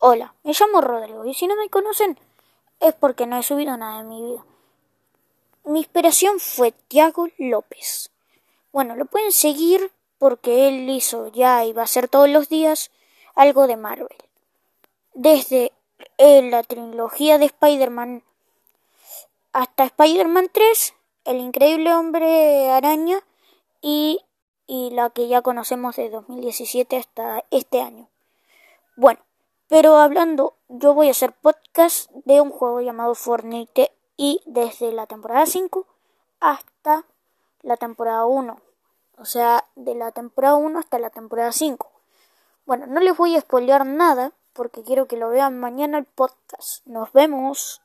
Hola, me llamo Rodrigo y si no me conocen es porque no he subido nada en mi vida. Mi inspiración fue Tiago López. Bueno, lo pueden seguir porque él hizo ya y va a hacer todos los días algo de Marvel. Desde eh, la trilogía de Spider-Man hasta Spider-Man 3, El Increíble Hombre Araña y, y la que ya conocemos de 2017 hasta este año. Bueno, pero hablando, yo voy a hacer podcast de un juego llamado Fortnite y desde la temporada 5 hasta la temporada 1. O sea, de la temporada 1 hasta la temporada 5. Bueno, no les voy a spoilear nada porque quiero que lo vean mañana el podcast. Nos vemos.